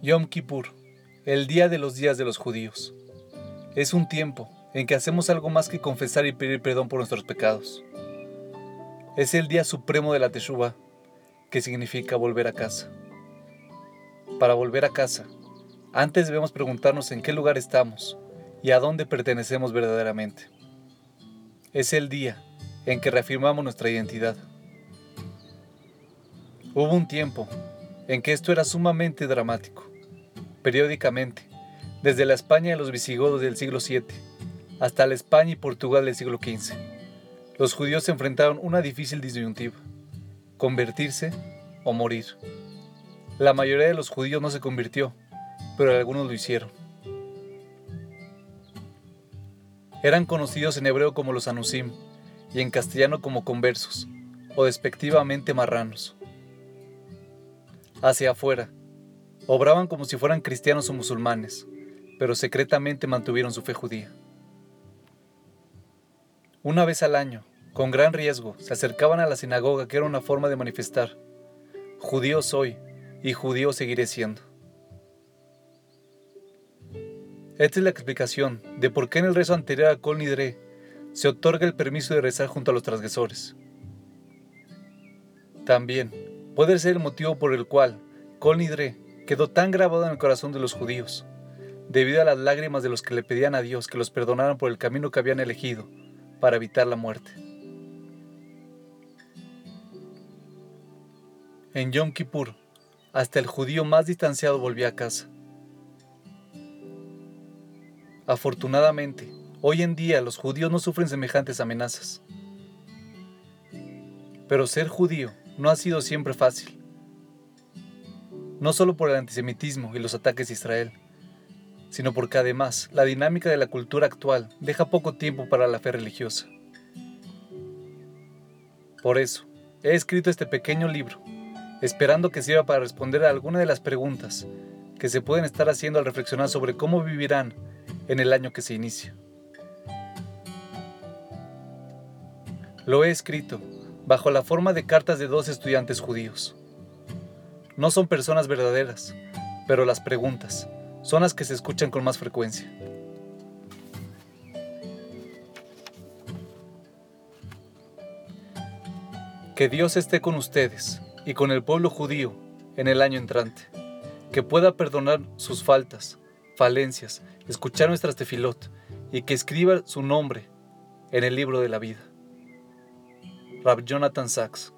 Yom Kippur, el día de los días de los judíos. Es un tiempo en que hacemos algo más que confesar y pedir perdón por nuestros pecados. Es el día supremo de la Teshuvah, que significa volver a casa. Para volver a casa, antes debemos preguntarnos en qué lugar estamos y a dónde pertenecemos verdaderamente. Es el día en que reafirmamos nuestra identidad. Hubo un tiempo en que esto era sumamente dramático. Periódicamente, desde la España de los visigodos del siglo VII hasta la España y Portugal del siglo XV, los judíos se enfrentaron una difícil disyuntiva, convertirse o morir. La mayoría de los judíos no se convirtió, pero algunos lo hicieron. Eran conocidos en hebreo como los anusim y en castellano como conversos, o despectivamente marranos hacia afuera. Obraban como si fueran cristianos o musulmanes, pero secretamente mantuvieron su fe judía. Una vez al año, con gran riesgo, se acercaban a la sinagoga que era una forma de manifestar, judío soy y judío seguiré siendo. Esta es la explicación de por qué en el rezo anterior a Kol Nidre se otorga el permiso de rezar junto a los transgresores. También, puede ser el motivo por el cual Kol Nidre quedó tan grabado en el corazón de los judíos, debido a las lágrimas de los que le pedían a Dios que los perdonaran por el camino que habían elegido para evitar la muerte. En Yom Kippur, hasta el judío más distanciado volvía a casa. Afortunadamente, hoy en día los judíos no sufren semejantes amenazas. Pero ser judío no ha sido siempre fácil. No solo por el antisemitismo y los ataques a Israel, sino porque además la dinámica de la cultura actual deja poco tiempo para la fe religiosa. Por eso, he escrito este pequeño libro, esperando que sirva para responder a alguna de las preguntas que se pueden estar haciendo al reflexionar sobre cómo vivirán en el año que se inicia. Lo he escrito bajo la forma de cartas de dos estudiantes judíos. No son personas verdaderas, pero las preguntas son las que se escuchan con más frecuencia. Que Dios esté con ustedes y con el pueblo judío en el año entrante, que pueda perdonar sus faltas, falencias, escuchar nuestras tefilot y que escriba su nombre en el libro de la vida. Rab Jonathan Sachs